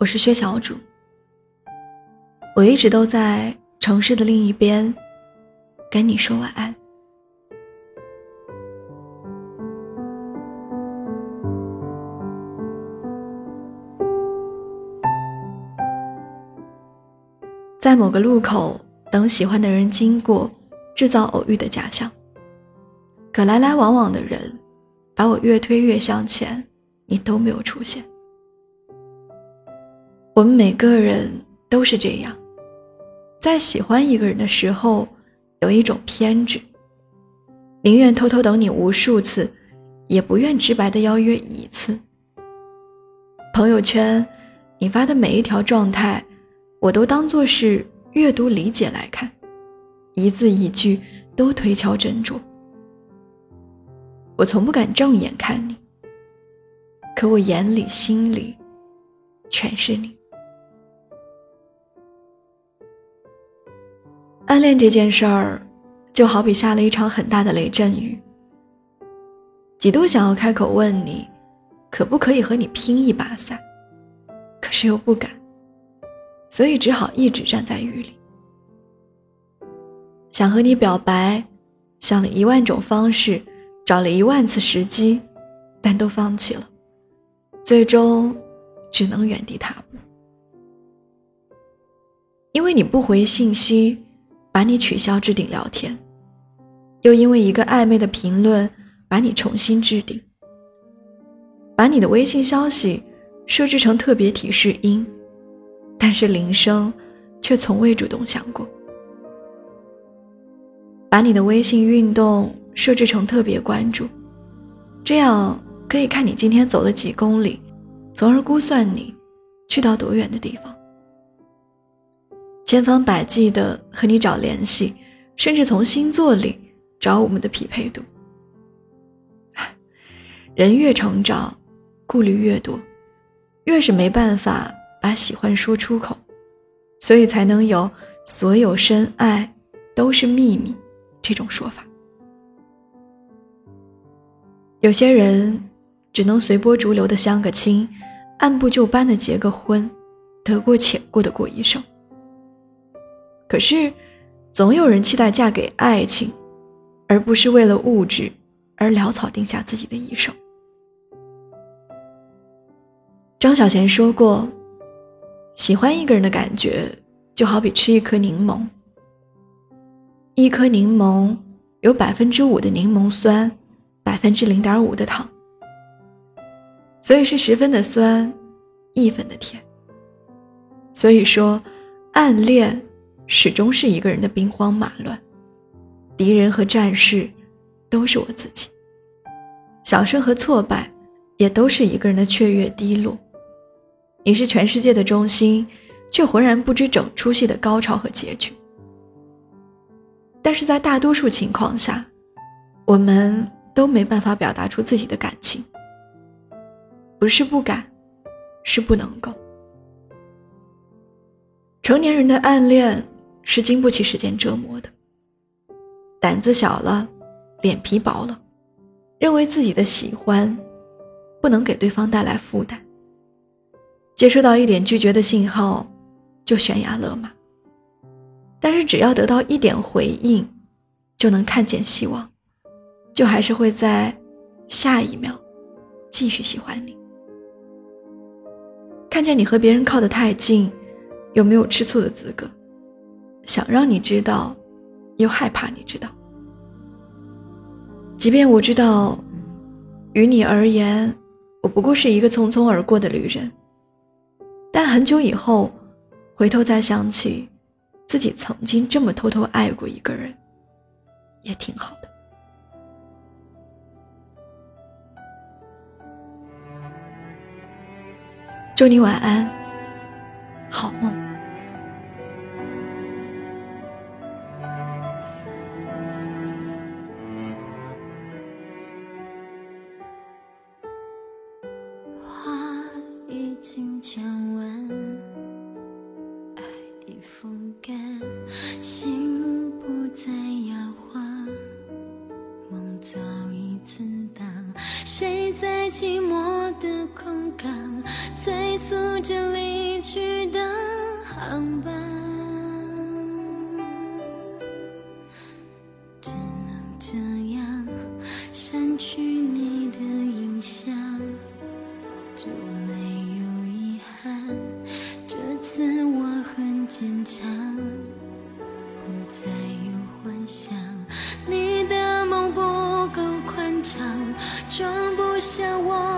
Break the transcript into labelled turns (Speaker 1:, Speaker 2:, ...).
Speaker 1: 我是薛小主，我一直都在城市的另一边，跟你说晚安。在某个路口等喜欢的人经过，制造偶遇的假象。可来来往往的人，把我越推越向前，你都没有出现。我们每个人都是这样，在喜欢一个人的时候，有一种偏执，宁愿偷偷等你无数次，也不愿直白的邀约一次。朋友圈，你发的每一条状态，我都当做是阅读理解来看，一字一句都推敲斟酌。我从不敢正眼看你，可我眼里心里，全是你。暗恋这件事儿，就好比下了一场很大的雷阵雨。几度想要开口问你，可不可以和你拼一把伞，可是又不敢，所以只好一直站在雨里。想和你表白，想了一万种方式，找了一万次时机，但都放弃了，最终只能原地踏步，因为你不回信息。把你取消置顶聊天，又因为一个暧昧的评论把你重新置顶，把你的微信消息设置成特别提示音，但是铃声却从未主动响过，把你的微信运动设置成特别关注，这样可以看你今天走了几公里，从而估算你去到多远的地方。千方百计的和你找联系，甚至从星座里找我们的匹配度。人越成长，顾虑越多，越是没办法把喜欢说出口，所以才能有“所有深爱都是秘密”这种说法。有些人只能随波逐流的相个亲，按部就班的结个婚，得过且过的过一生。可是，总有人期待嫁给爱情，而不是为了物质而潦草定下自己的一生。张小娴说过：“喜欢一个人的感觉，就好比吃一颗柠檬。一颗柠檬有百分之五的柠檬酸，百分之零点五的糖，所以是十分的酸，一分的甜。所以说，暗恋。”始终是一个人的兵荒马乱，敌人和战士都是我自己。小胜和挫败也都是一个人的雀跃低落。你是全世界的中心，却浑然不知整出戏的高潮和结局。但是在大多数情况下，我们都没办法表达出自己的感情，不是不敢，是不能够。成年人的暗恋。是经不起时间折磨的。胆子小了，脸皮薄了，认为自己的喜欢不能给对方带来负担，接收到一点拒绝的信号就悬崖勒马。但是只要得到一点回应，就能看见希望，就还是会在下一秒继续喜欢你。看见你和别人靠得太近，有没有吃醋的资格？想让你知道，又害怕你知道。即便我知道，于你而言，我不过是一个匆匆而过的旅人。但很久以后，回头再想起，自己曾经这么偷偷爱过一个人，也挺好的。祝你晚安，好梦。
Speaker 2: 经讲完，爱已风干，心不再摇晃，梦早已存档，谁在寂寞的空港催促着？装不下我